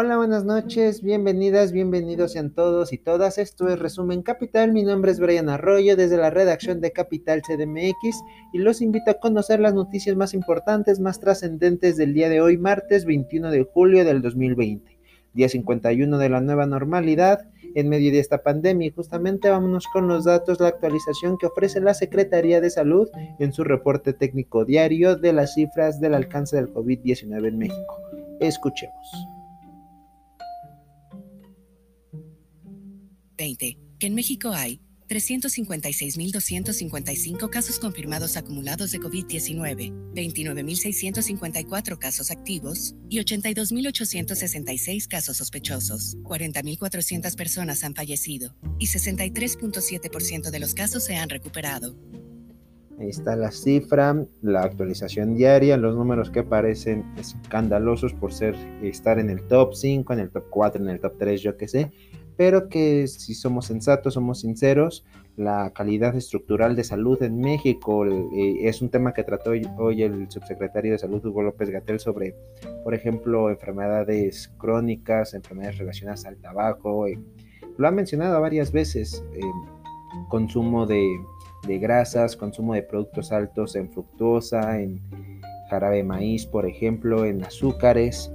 Hola, buenas noches, bienvenidas, bienvenidos sean todos y todas. Esto es Resumen Capital. Mi nombre es Brian Arroyo desde la redacción de Capital CDMX y los invito a conocer las noticias más importantes, más trascendentes del día de hoy, martes 21 de julio del 2020, día 51 de la nueva normalidad en medio de esta pandemia. Y justamente vámonos con los datos, la actualización que ofrece la Secretaría de Salud en su reporte técnico diario de las cifras del alcance del COVID-19 en México. Escuchemos. 20, que en México hay 356.255 casos confirmados acumulados de COVID-19, 29.654 casos activos y 82.866 casos sospechosos. 40.400 personas han fallecido y 63.7% de los casos se han recuperado. Ahí está la cifra, la actualización diaria, los números que parecen escandalosos por ser estar en el top 5, en el top 4, en el top 3, yo qué sé, pero que si somos sensatos, somos sinceros, la calidad estructural de salud en México eh, es un tema que trató hoy, el subsecretario de Salud Hugo López Gatel sobre, por ejemplo, enfermedades crónicas, enfermedades relacionadas al tabaco. Eh, lo ha mencionado varias veces, eh, consumo de, de grasas, consumo de productos altos en fructosa, en jarabe de maíz, por ejemplo, en azúcares.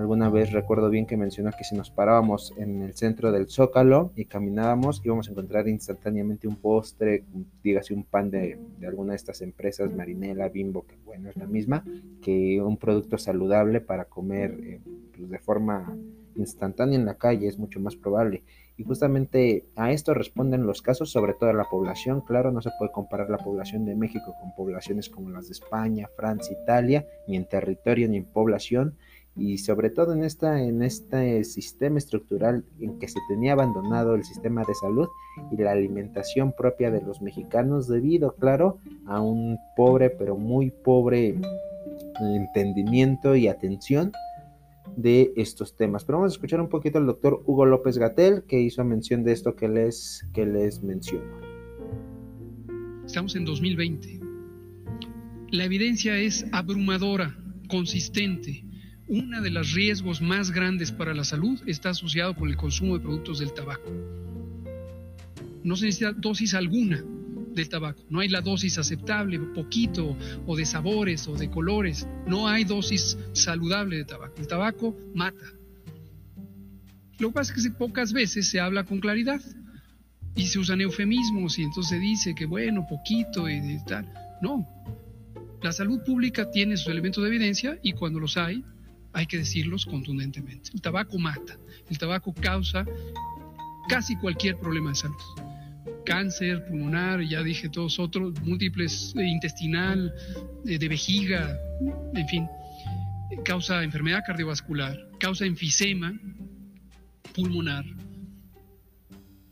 Alguna vez recuerdo bien que mencionó que si nos parábamos en el centro del Zócalo y caminábamos, íbamos a encontrar instantáneamente un postre, dígase un pan de, alguna de estas empresas, Marinela, Bimbo, que bueno, es la misma, que un producto saludable para comer eh, pues, de forma instantánea en la calle, es mucho más probable. Y justamente a esto responden los casos, sobre todo la población. Claro, no se puede comparar la población de México con poblaciones como las de España, Francia, Italia, ni en territorio ni en población y sobre todo en, esta, en este sistema estructural en que se tenía abandonado el sistema de salud y la alimentación propia de los mexicanos debido, claro, a un pobre, pero muy pobre entendimiento y atención de estos temas. Pero vamos a escuchar un poquito al doctor Hugo López Gatel que hizo mención de esto que les, que les menciono. Estamos en 2020. La evidencia es abrumadora, consistente uno de los riesgos más grandes para la salud está asociado con el consumo de productos del tabaco. No se necesita dosis alguna del tabaco. No hay la dosis aceptable, poquito, o de sabores, o de colores. No hay dosis saludable de tabaco. El tabaco mata. Lo que pasa es que pocas veces se habla con claridad y se usan eufemismos y entonces se dice que bueno, poquito y tal. No. La salud pública tiene sus elementos de evidencia y cuando los hay, hay que decirlos contundentemente. El tabaco mata, el tabaco causa casi cualquier problema de salud. Cáncer pulmonar, ya dije todos otros, múltiples, eh, intestinal, eh, de vejiga, en fin, causa enfermedad cardiovascular, causa enfisema pulmonar,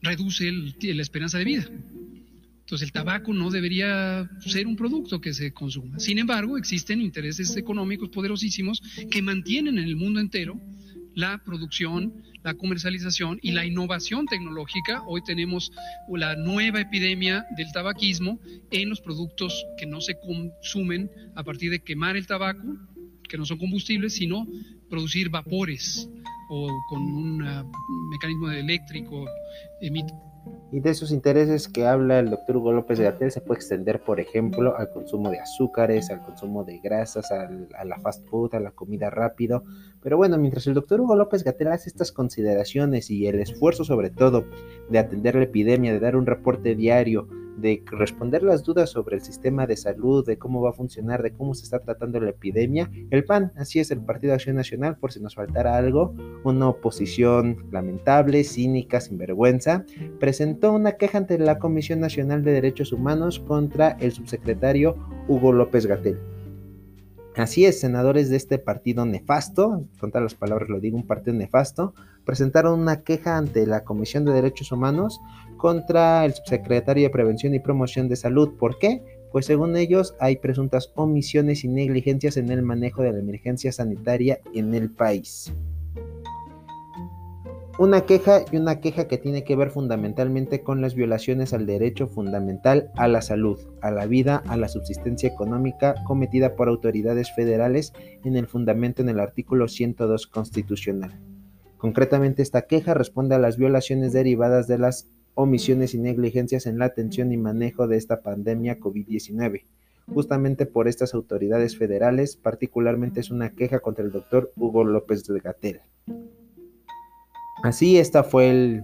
reduce la esperanza de vida. Entonces el tabaco no debería ser un producto que se consuma. Sin embargo, existen intereses económicos poderosísimos que mantienen en el mundo entero la producción, la comercialización y la innovación tecnológica. Hoy tenemos la nueva epidemia del tabaquismo en los productos que no se consumen a partir de quemar el tabaco, que no son combustibles, sino producir vapores o con un mecanismo eléctrico emite y de esos intereses que habla el doctor Hugo López Gatel se puede extender, por ejemplo, al consumo de azúcares, al consumo de grasas, a la fast food, a la comida rápido. Pero bueno, mientras el doctor Hugo López Gatel hace estas consideraciones y el esfuerzo sobre todo de atender la epidemia, de dar un reporte diario, de responder las dudas sobre el sistema de salud, de cómo va a funcionar, de cómo se está tratando la epidemia. El PAN, así es el Partido Acción Nacional, por si nos faltara algo, una oposición lamentable, cínica, sin vergüenza, presentó una queja ante la Comisión Nacional de Derechos Humanos contra el subsecretario Hugo López Gatel. Así es, senadores de este partido nefasto, con las palabras lo digo, un partido nefasto, presentaron una queja ante la Comisión de Derechos Humanos contra el subsecretario de Prevención y Promoción de Salud. ¿Por qué? Pues según ellos hay presuntas omisiones y negligencias en el manejo de la emergencia sanitaria en el país. Una queja y una queja que tiene que ver fundamentalmente con las violaciones al derecho fundamental a la salud, a la vida, a la subsistencia económica cometida por autoridades federales en el fundamento en el artículo 102 constitucional. Concretamente, esta queja responde a las violaciones derivadas de las omisiones y negligencias en la atención y manejo de esta pandemia COVID-19. Justamente por estas autoridades federales, particularmente es una queja contra el doctor Hugo López de Gatel. Así, esta fue el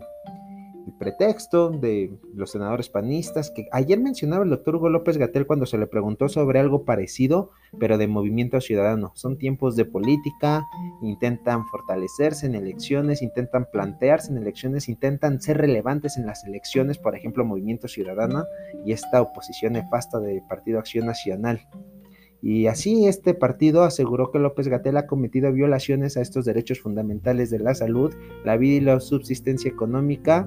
el pretexto de los senadores panistas, que ayer mencionaba el doctor Hugo López Gatel cuando se le preguntó sobre algo parecido, pero de movimiento ciudadano. Son tiempos de política, intentan fortalecerse en elecciones, intentan plantearse en elecciones, intentan ser relevantes en las elecciones, por ejemplo, Movimiento Ciudadano y esta oposición nefasta de Partido Acción Nacional. Y así este partido aseguró que López Gatel ha cometido violaciones a estos derechos fundamentales de la salud, la vida y la subsistencia económica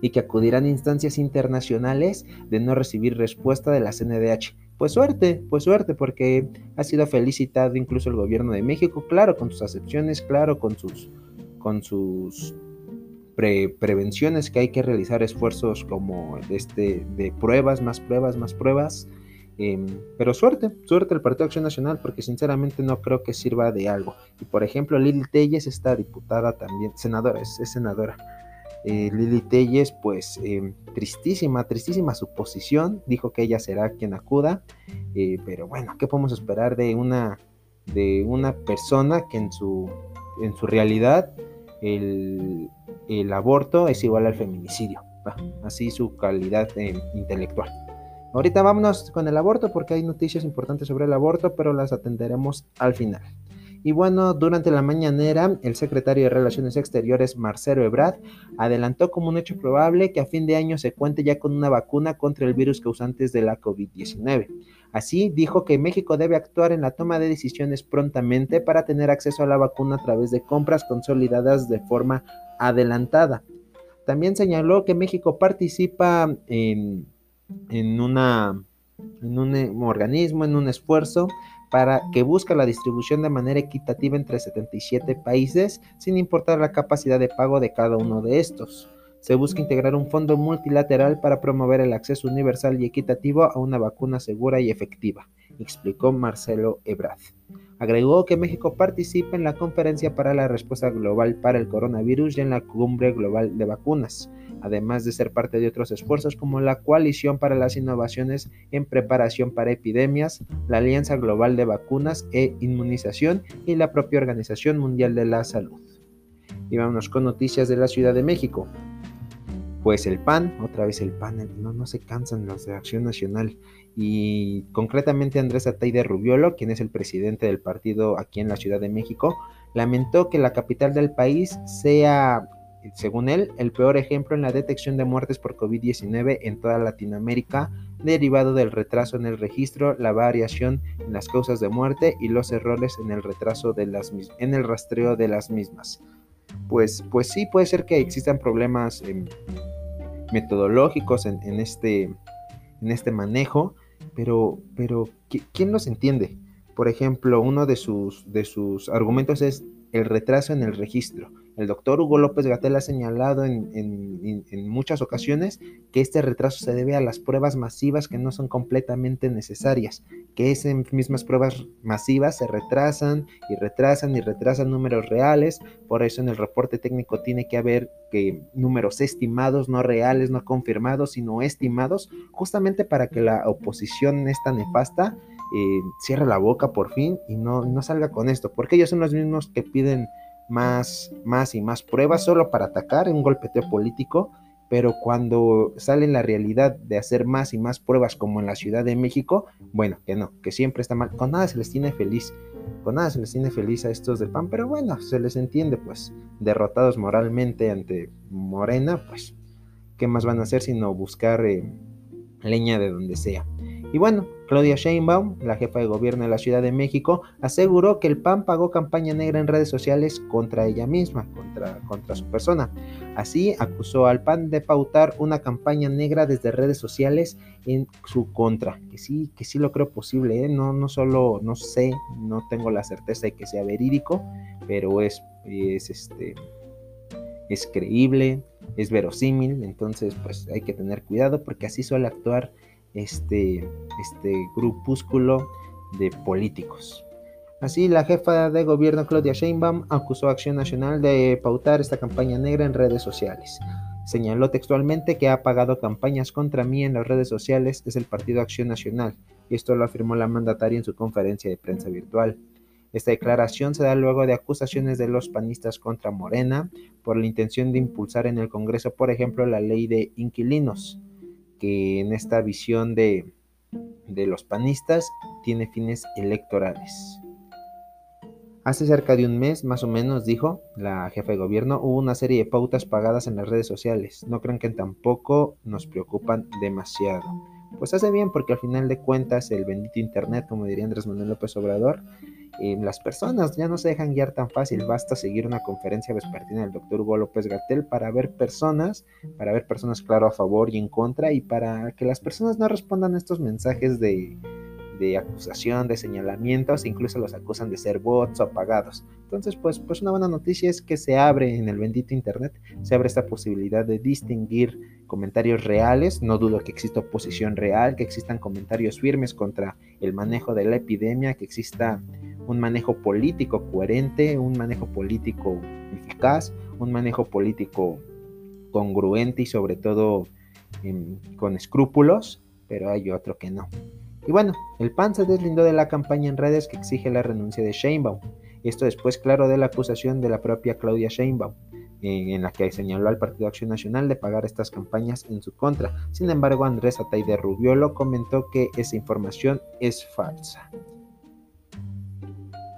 y que acudirán a instancias internacionales de no recibir respuesta de la CNDH. Pues suerte, pues suerte, porque ha sido felicitado incluso el gobierno de México, claro, con sus acepciones, claro, con sus, con sus prevenciones que hay que realizar esfuerzos como este de pruebas, más pruebas, más pruebas. Em, pero suerte, suerte el Partido Acción Nacional, porque sinceramente no creo que sirva de algo. Y por ejemplo, Lili Telles, esta diputada también, senadora, es senadora, eh, Lili Telles, pues em, tristísima, tristísima su posición, dijo que ella será quien acuda, eh, pero bueno, ¿qué podemos esperar de una, de una persona que en su, en su realidad el, aborto es igual al feminicidio? así su calidad em, intelectual. Ahorita vámonos con el aborto porque hay noticias importantes sobre el aborto, pero las atenderemos al final. Y bueno, durante la mañanera, el secretario de Relaciones Exteriores, Marcelo Ebrard, adelantó como un hecho probable que a fin de año se cuente ya con una vacuna contra el virus causante de la COVID-19. Así, dijo que México debe actuar en la toma de decisiones prontamente para tener acceso a la vacuna a través de compras consolidadas de forma adelantada. También señaló que México participa en, una, en un organismo, en un esfuerzo para que busca la distribución de manera equitativa entre 77 países, sin importar la capacidad de pago de cada uno de estos. Se busca integrar un fondo multilateral para promover el acceso universal y equitativo a una vacuna segura y efectiva, explicó Marcelo Ebrard. Agregó que México participa en la Conferencia para la Respuesta Global para el Coronavirus y en la Cumbre Global de Vacunas, además de ser parte de otros esfuerzos como la Coalición para las Innovaciones en Preparación para Epidemias, la Alianza Global de Vacunas e Inmunización y la propia Organización Mundial de la Salud. Y vámonos con noticias de la Ciudad de México. Pues el PAN, otra vez el PAN, no, no se cansan los de Acción Nacional. Y concretamente Andrés Atay de Rubiolo, quien es el presidente del partido aquí en la Ciudad de México, lamentó que la capital del país sea según él, el peor ejemplo en la detección de muertes por COVID-19 en toda Latinoamérica, derivado del retraso en el registro, la variación en las causas de muerte y los errores en el retraso de las en el rastreo de las mismas. Pues, pues sí, puede ser que existan problemas em, metodológicos en, este, en este manejo, pero, pero ¿quién los entiende? Por ejemplo, uno de sus, de sus argumentos es el retraso en el registro. El doctor Hugo López Gatel ha señalado en, muchas ocasiones que este retraso se debe a las pruebas masivas que no son completamente necesarias, que esas mismas pruebas masivas se retrasan y retrasan y retrasan números reales, por eso en el reporte técnico tiene que haber que números estimados, no reales, no confirmados, sino estimados, justamente para que la oposición esta nefasta eh, cierre la boca por fin y no, no salga con esto, porque ellos son los mismos que piden más, más y más pruebas solo para atacar, un golpeteo político, pero cuando sale la realidad de hacer más y más pruebas como en la Ciudad de México, bueno, que no, que siempre está mal, con nada se les tiene feliz, con nada se les tiene feliz a estos del PAN, pero bueno, se les entiende, pues, derrotados moralmente ante Morena, pues, ¿qué más van a hacer sino buscar eh, leña de donde sea? Y bueno, Claudia Sheinbaum, la jefa de gobierno de la Ciudad de México, aseguró que el PAN pagó campaña negra en redes sociales contra ella misma, contra, su persona. Así acusó al PAN de pautar una campaña negra desde redes sociales en su contra. Que sí, que sí lo creo posible, ¿eh? no, no solo, no sé, no tengo la certeza de que sea verídico, pero es, es este es creíble, es verosímil, entonces pues hay que tener cuidado porque así suele actuar este, este grupúsculo de políticos. Así, la jefa de gobierno Claudia Sheinbaum acusó a Acción Nacional de pautar esta campaña negra en redes sociales. Señaló textualmente que ha pagado campañas contra mí en las redes sociales es el Partido Acción Nacional, y esto lo afirmó la mandataria en su conferencia de prensa virtual. Esta declaración se da luego de acusaciones de los panistas contra Morena por la intención de impulsar en el Congreso, por ejemplo, la ley de inquilinos, que en esta visión de, de los panistas tiene fines electorales. Hace cerca de un mes, más o menos, dijo la jefa de gobierno, hubo una serie de pautas pagadas en las redes sociales. No crean que tampoco nos preocupan demasiado. Pues hace bien porque al final de cuentas el bendito Internet, como diría Andrés Manuel López Obrador, eh, las personas ya no se dejan guiar tan fácil. Basta seguir una conferencia vespertina del doctor Hugo López Gatel para ver personas, para ver personas claro a favor y en contra y para que las personas no respondan a estos mensajes de de acusación, de señalamientos, incluso los acusan de ser bots o apagados. Entonces, pues, pues una buena noticia es que se abre en el bendito Internet, se abre esta posibilidad de distinguir comentarios reales, no dudo que exista oposición real, que existan comentarios firmes contra el manejo de la epidemia, que exista un manejo político coherente, un manejo político eficaz, un manejo político congruente y sobre todo em, con escrúpulos, pero hay otro que no. Y bueno, el PAN se deslindó de la campaña en redes que exige la renuncia de Sheinbaum. Esto después, claro, de la acusación de la propia Claudia Sheinbaum, eh, en la que señaló al Partido Acción Nacional de pagar estas campañas en su contra. Sin embargo, Andrés Atay de Rubiolo comentó que esa información es falsa.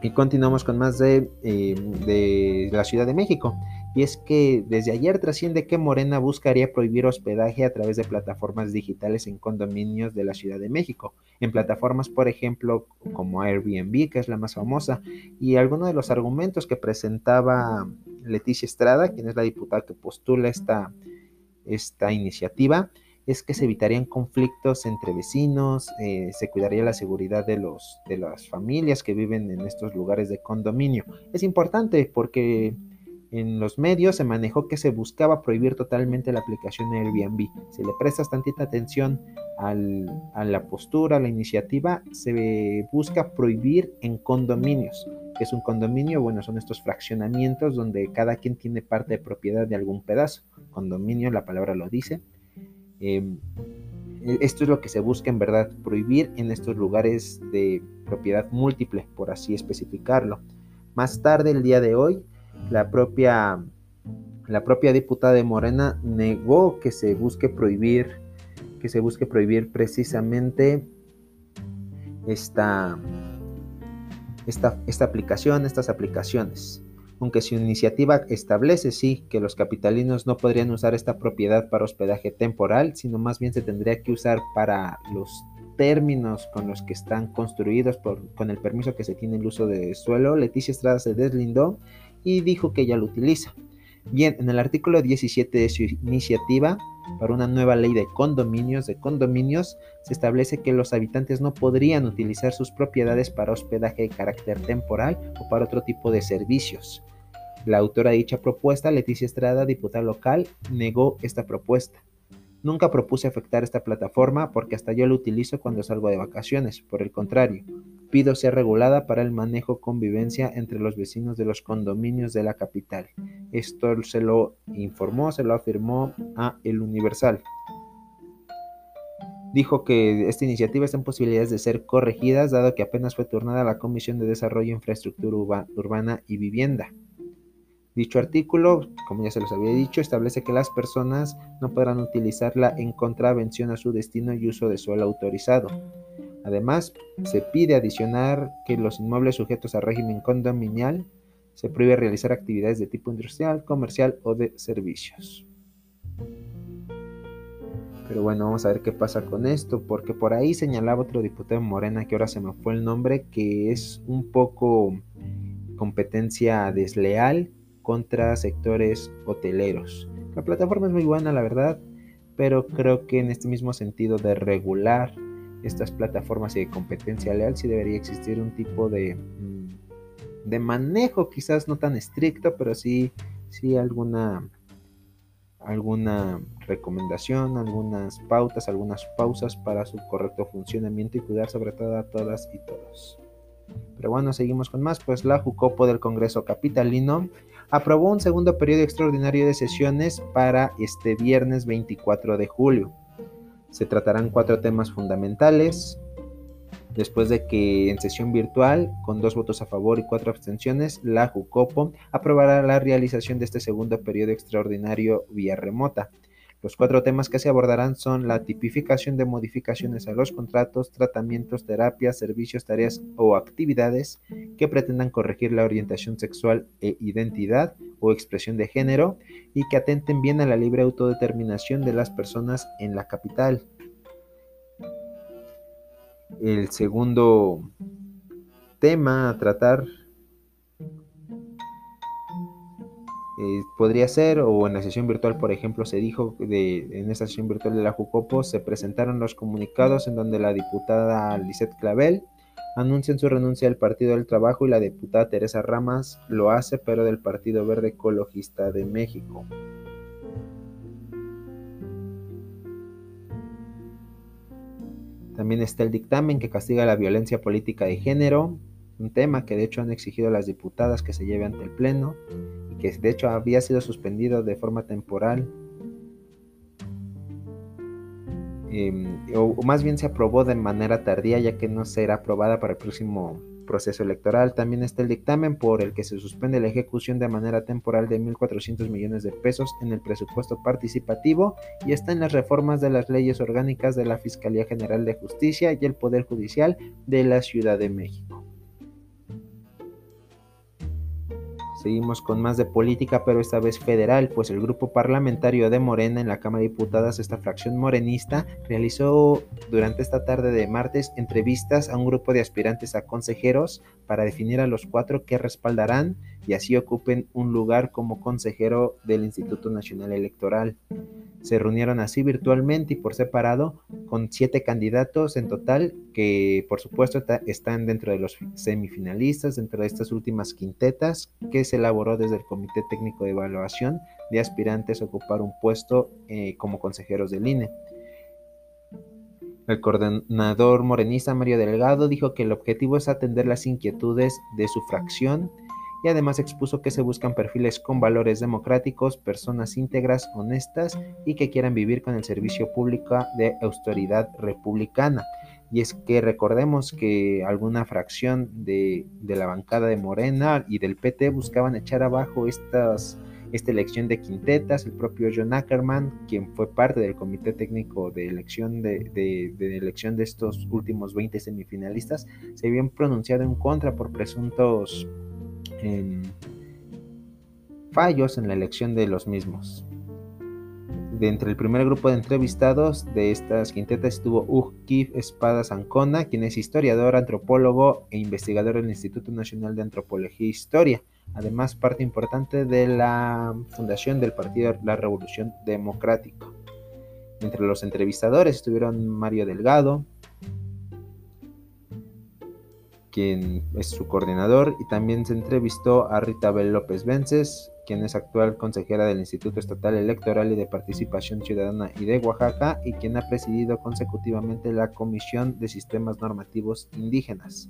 Y continuamos con más de, eh, de la Ciudad de México. Y es que desde ayer trasciende que Morena buscaría prohibir hospedaje a través de plataformas digitales en condominios de la Ciudad de México. En plataformas, por ejemplo, como Airbnb, que es la más famosa. Y algunos de los argumentos que presentaba Leticia Estrada, quien es la diputada que postula esta, esta iniciativa, es que se evitarían conflictos entre vecinos, eh, se cuidaría la seguridad de, los, de las familias que viven en estos lugares de condominio. Es importante porque en los medios se manejó que se buscaba prohibir totalmente la aplicación de Airbnb. Si le prestas tantita atención a la postura, a la iniciativa, se busca prohibir en condominios. ¿Qué es un condominio? Bueno, son estos fraccionamientos donde cada quien tiene parte de propiedad de algún pedazo. Condominio, la palabra lo dice. Em, e, esto es lo que se busca en verdad, prohibir en estos lugares de propiedad múltiple, por así especificarlo. Más tarde, el día de hoy, la propia, la propia diputada de Morena negó que se busque prohibir, que se busque prohibir precisamente esta, esta, esta aplicación, estas aplicaciones. Aunque su iniciativa establece, sí, que los capitalinos no podrían usar esta propiedad para hospedaje temporal, sino más bien se tendría que usar para los términos con los que están construidos por, con el permiso que se tiene el uso de suelo, Leticia Estrada se deslindó y dijo que ya lo utiliza. Bien, en el artículo 17 de su iniciativa para una nueva ley de condominios, de condominios, se establece que los habitantes no podrían utilizar sus propiedades para hospedaje de carácter temporal o para otro tipo de servicios. La autora de dicha propuesta, Leticia Estrada, diputada local, negó esta propuesta. Nunca propuse afectar esta plataforma porque hasta yo la utilizo cuando salgo de vacaciones. Por el contrario, pido ser regulada para el manejo convivencia entre los vecinos de los condominios de la capital. Esto se lo informó, se lo afirmó a El Universal. Dijo que esta iniciativa está en posibilidades de ser corregidas, dado que apenas fue turnada a la Comisión de Desarrollo, Infraestructura Urbana y Vivienda. Dicho artículo, como ya se los había dicho, establece que las personas no podrán utilizarla en contravención a su destino y uso de suelo autorizado. Además, se pide adicionar que los inmuebles sujetos a régimen condominial se prohíbe realizar actividades de tipo industrial, comercial o de servicios. Pero bueno, vamos a ver qué pasa con esto, porque por ahí señalaba otro diputado Morena, que ahora se me fue el nombre, que es un poco competencia desleal contra sectores hoteleros. La plataforma es muy buena, la verdad, pero creo que en este mismo sentido de regular estas plataformas y de competencia leal, sí debería existir un tipo de, mm, de manejo, quizás no tan estricto, pero sí, sí alguna, alguna recomendación, algunas pautas, algunas pausas para su correcto funcionamiento y cuidar sobre todo a todas y todos. Pero bueno, seguimos con más, pues la Jucopo del Congreso Capitalino aprobó un segundo periodo extraordinario de sesiones para este viernes 24 de julio. Se tratarán cuatro temas fundamentales, después de que en sesión virtual, con dos votos a favor y cuatro abstenciones, la JUCOPO aprobará la realización de este segundo periodo extraordinario vía remota. Los cuatro temas que se abordarán son la tipificación de modificaciones a los contratos, tratamientos, terapias, servicios, tareas o actividades que pretendan corregir la orientación sexual e identidad o expresión de género y que atenten bien a la libre autodeterminación de las personas en la capital. El segundo tema a tratar Eh, podría ser, o en la sesión virtual, por ejemplo, se dijo de, en esta sesión virtual de la Jucopo se presentaron los comunicados en donde la diputada Lisette Clavel anuncia su renuncia al Partido del Trabajo y la diputada Teresa Ramas lo hace, pero del Partido Verde Ecologista de México. También está el dictamen que castiga la violencia política de género, un tema que de hecho han exigido las diputadas que se lleve ante el Pleno que de hecho había sido suspendido de forma temporal, em, o, más bien se aprobó de manera tardía ya que no será aprobada para el próximo proceso electoral. También está el dictamen por el que se suspende la ejecución de manera temporal de 1.400 millones de pesos en el presupuesto participativo y está en las reformas de las leyes orgánicas de la Fiscalía General de Justicia y el Poder Judicial de la Ciudad de México. Seguimos con más de política, pero esta vez federal, pues el grupo parlamentario de Morena en la Cámara de Diputadas, esta fracción morenista, realizó durante esta tarde de martes entrevistas a un grupo de aspirantes a consejeros para definir a los cuatro que respaldarán y así ocupen un lugar como consejero del Instituto Nacional Electoral. Se reunieron así virtualmente y por separado con siete candidatos en total que por supuesto están dentro de los semifinalistas, dentro de estas últimas quintetas que se elaboró desde el Comité Técnico de Evaluación de aspirantes a ocupar un puesto eh, como consejeros del INE. El coordinador morenista Mario Delgado dijo que el objetivo es atender las inquietudes de su fracción y además expuso que se buscan perfiles con valores democráticos, personas íntegras, honestas y que quieran vivir con el servicio público de autoridad republicana. Y es que recordemos que alguna fracción de, la bancada de Morena y del PT buscaban echar abajo estas, esta elección de quintetas. El propio John Ackerman, quien fue parte del comité técnico de elección de, elección de estos últimos 20 semifinalistas, se habían pronunciado en contra por presuntos fallos en la elección de los mismos. De entre el primer grupo de entrevistados de estas quintetas estuvo Ugkif Espadas Ancona, quien es historiador, antropólogo e investigador del Instituto Nacional de Antropología e Historia, además parte importante de la fundación del Partido La Revolución Democrática. Entre los entrevistadores estuvieron Mario Delgado, quien es su coordinador, y también se entrevistó a Rita Bel López Vences, quien es actual consejera del Instituto Estatal Electoral y de Participación Ciudadana y de Oaxaca, y quien ha presidido consecutivamente la Comisión de Sistemas Normativos Indígenas.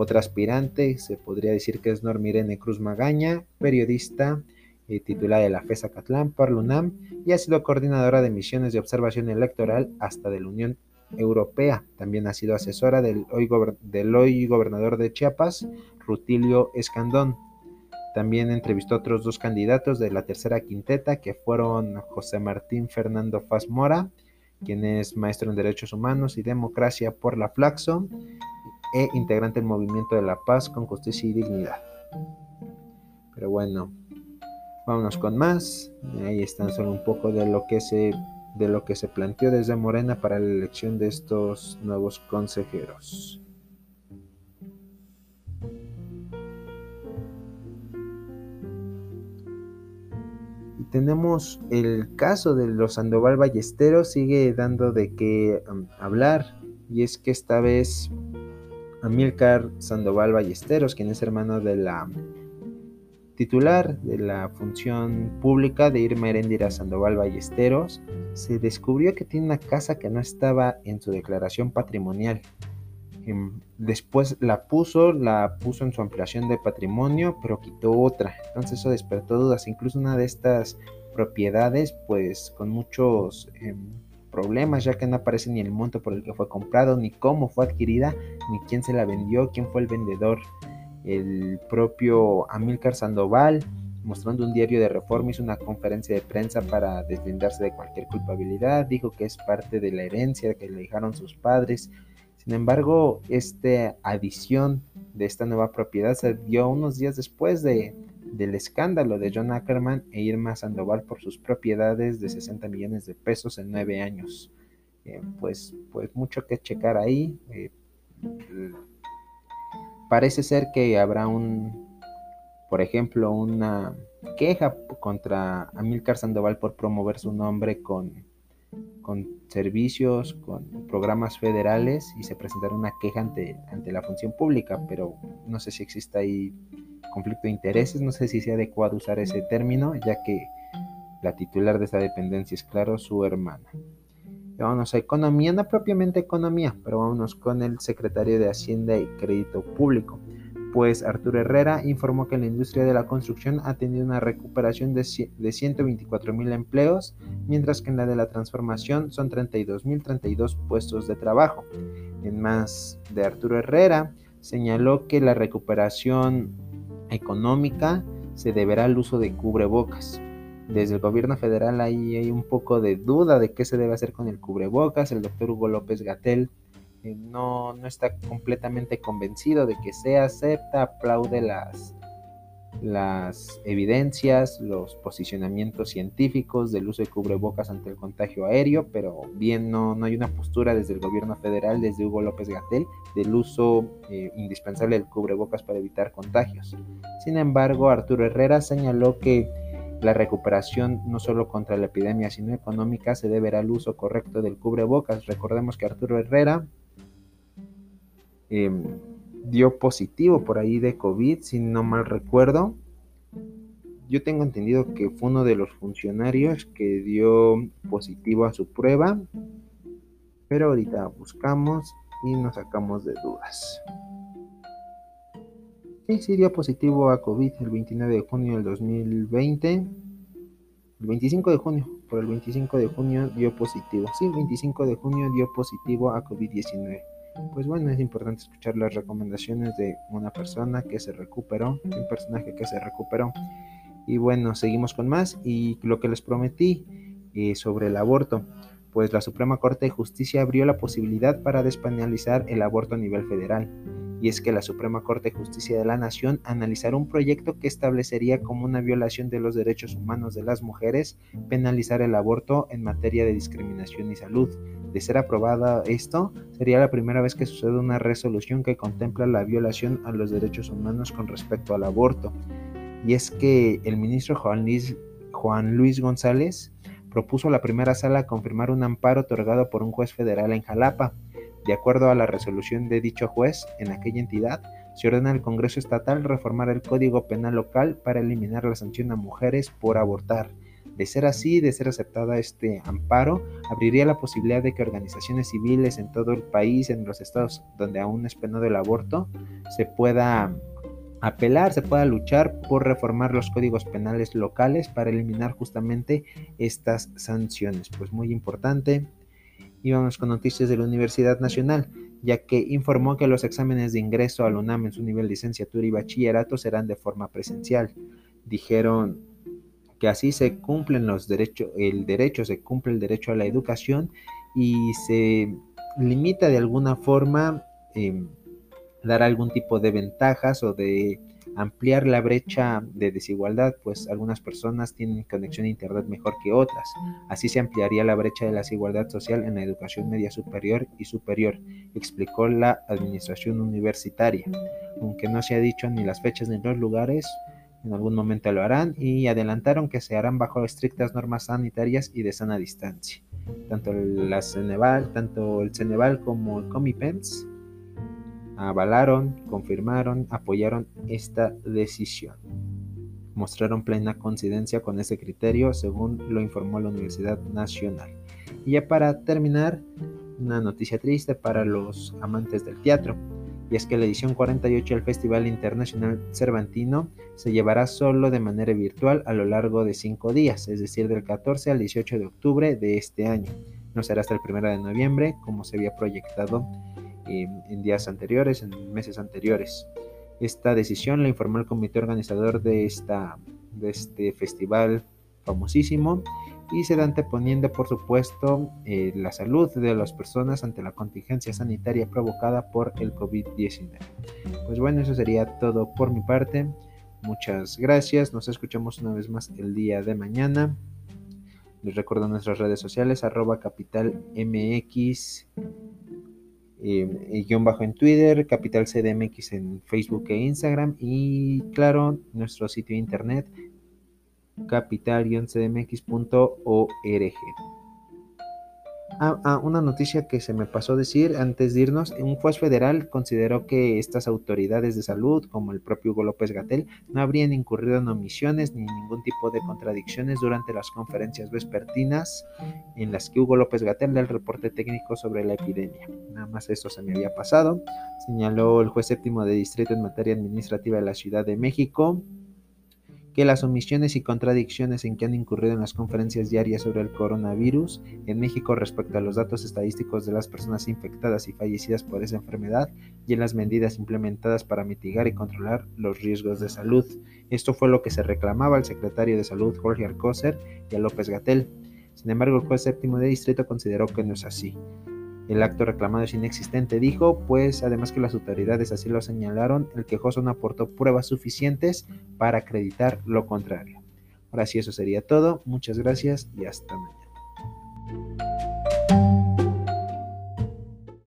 Otra aspirante se podría decir que es Normirene Cruz Magaña, periodista eh, titular de la FESA Catlán por UNAM y ha sido coordinadora de misiones de observación electoral hasta de la Unión Europea. También ha sido asesora del hoy, gobernador de Chiapas, Rutilio Escandón. También entrevistó a otros dos candidatos de la tercera quinteta, que fueron José Martín Fernando Faz Mora, quien es maestro en Derechos Humanos y Democracia por la Flaxo, e integrante del Movimiento de la Paz con Justicia y Dignidad. Pero bueno, vámonos con más. Ahí están solo un poco de lo que se de lo que se planteó desde Morena para la elección de estos nuevos consejeros. Y tenemos el caso de los Sandoval Ballesteros, sigue dando de qué um, hablar, y es que esta vez Amílcar Sandoval Ballesteros, quien es hermano de la titular de la función pública de Irma Erendira Sandoval Ballesteros, se descubrió que tiene una casa que no estaba en su declaración patrimonial. Em, después la puso, la puso en su ampliación de patrimonio, pero quitó otra. Entonces eso despertó dudas. Incluso una de estas propiedades, pues con muchos em, problemas, ya que no aparece ni el monto por el que fue comprado, ni cómo fue adquirida, ni quién se la vendió, quién fue el vendedor. El propio Amílcar Sandoval, mostrando un diario de reforma, hizo una conferencia de prensa para deslindarse de cualquier culpabilidad, dijo que es parte de la herencia que le dejaron sus padres. Sin embargo, esta adición de esta nueva propiedad se dio unos días después de del escándalo de John Ackerman e Irma Sandoval por sus propiedades de 60 millones de pesos en nueve años. Eh, pues, pues mucho que checar ahí. Eh, parece ser que habrá un, por ejemplo, una queja contra Amílcar Sandoval por promover su nombre con, con servicios, con programas federales y se presentará una queja ante, ante la función pública, pero no sé si existe ahí conflicto de intereses, no sé si sea adecuado usar ese término, ya que la titular de esa dependencia es, claro, su hermana. Vámonos a economía, no propiamente economía, pero vámonos con el secretario de Hacienda y Crédito Público. Pues Arturo Herrera informó que la industria de la construcción ha tenido una recuperación de, de 124 mil empleos, mientras que en la de la transformación son 32 mil 32 puestos de trabajo. En más de Arturo Herrera, señaló que la recuperación económica se deberá al uso de cubrebocas. Desde el gobierno federal ahí hay un poco de duda de qué se debe hacer con el cubrebocas. El doctor Hugo López Gatel eh, no, no está completamente convencido de que se acepta, aplaude las, las evidencias, los posicionamientos científicos del uso de cubrebocas ante el contagio aéreo, pero bien no, no hay una postura desde el gobierno federal, desde Hugo López Gatel, del uso eh, indispensable del cubrebocas para evitar contagios. Sin embargo, Arturo Herrera señaló que la recuperación no solo contra la epidemia, sino económica, se deberá al uso correcto del cubrebocas. Recordemos que Arturo Herrera em, dio positivo por ahí de COVID, si no mal recuerdo. Yo tengo entendido que fue uno de los funcionarios que dio positivo a su prueba, pero ahorita buscamos y nos sacamos de dudas. Sí, sí dio positivo a COVID el 29 de junio del 2020. El 25 de junio, por el 25 de junio dio positivo. Sí, el 25 de junio dio positivo a COVID-19 pues bueno, es importante escuchar las recomendaciones de una persona que se recuperó, de un personaje que se recuperó. Y bueno, seguimos con más y lo que les prometí eh, sobre el aborto, pues la Suprema Corte de Justicia abrió la posibilidad para despenalizar el aborto a nivel federal. Y es que la Suprema Corte de Justicia de la Nación analizará un proyecto que establecería como una violación de los derechos humanos de las mujeres penalizar el aborto en materia de discriminación y salud de ser aprobada esto, sería la primera vez que sucede una resolución que contempla la violación a los derechos humanos con respecto al aborto. Y es que el ministro Juan Luis, González propuso a la primera sala confirmar un amparo otorgado por un juez federal en Jalapa. De acuerdo a la resolución de dicho juez en aquella entidad, se ordena al Congreso Estatal reformar el Código Penal local para eliminar la sanción a mujeres por abortar de ser así, de ser aceptada este amparo, abriría la posibilidad de que organizaciones civiles en todo el país, en los estados donde aún es penado el aborto, se pueda apelar, se pueda luchar por reformar los códigos penales locales para eliminar justamente estas sanciones. Pues muy importante. Y vamos con noticias de la Universidad Nacional, ya que informó que los exámenes de ingreso al UNAM en su nivel de licenciatura y bachillerato serán de forma presencial. Dijeron que así se cumplen los derechos, el derecho, se cumple el derecho a la educación y se limita de alguna forma em, dar algún tipo de ventajas o de ampliar la brecha de desigualdad, pues algunas personas tienen conexión a Internet mejor que otras. Así se ampliaría la brecha de la desigualdad social en la educación media superior y superior, explicó la administración universitaria. Aunque no se ha dicho ni las fechas ni los lugares, en algún momento lo harán y adelantaron que se harán bajo estrictas normas sanitarias y de sana distancia. Tanto, la tanto el Ceneval como el Comipens avalaron, confirmaron, apoyaron esta decisión. Mostraron plena coincidencia con ese criterio, según lo informó la Universidad Nacional. Y ya para terminar, una noticia triste para los amantes del teatro, y es que la edición 48 del Festival Internacional Cervantino se llevará solo de manera virtual a lo largo de cinco días, es decir, del 14 al 18 de octubre de este año. No será hasta el 1 de noviembre, como se había proyectado en días anteriores, en meses anteriores. Esta decisión la informó el comité organizador de, esta, de este festival famosísimo y se da anteponiendo, por supuesto, eh, la salud de las personas ante la contingencia sanitaria provocada por el COVID-19. Pues bueno, eso sería todo por mi parte. Muchas gracias. Nos escuchamos una vez más el día de mañana. Les recuerdo nuestras redes sociales, arroba capital MX, eh, guion bajo en Twitter, capital CDMX en Facebook e Instagram y claro, nuestro sitio internet capital-cdmx.org. Ah, ah, una noticia que se me pasó decir antes de irnos, un juez federal consideró que estas autoridades de salud, como el propio Hugo López Gatel, no habrían incurrido en omisiones ni ningún tipo de contradicciones durante las conferencias vespertinas en las que Hugo López Gatel da el reporte técnico sobre la epidemia. Nada más esto se me había pasado, señaló el juez séptimo de distrito en materia administrativa de la Ciudad de México que las omisiones y contradicciones en que han incurrido en las conferencias diarias sobre el coronavirus en México respecto a los datos estadísticos de las personas infectadas y fallecidas por esa enfermedad y en las medidas implementadas para mitigar y controlar los riesgos de salud. Esto fue lo que se reclamaba al secretario de Salud Jorge Alcócer y a López Gatel. Sin embargo, el juez séptimo de distrito consideró que no es así. El acto reclamado es inexistente, dijo, pues además que las autoridades así lo señalaron, el quejoso no aportó pruebas suficientes para acreditar lo contrario. Ahora sí, eso sería todo. Muchas gracias y hasta mañana.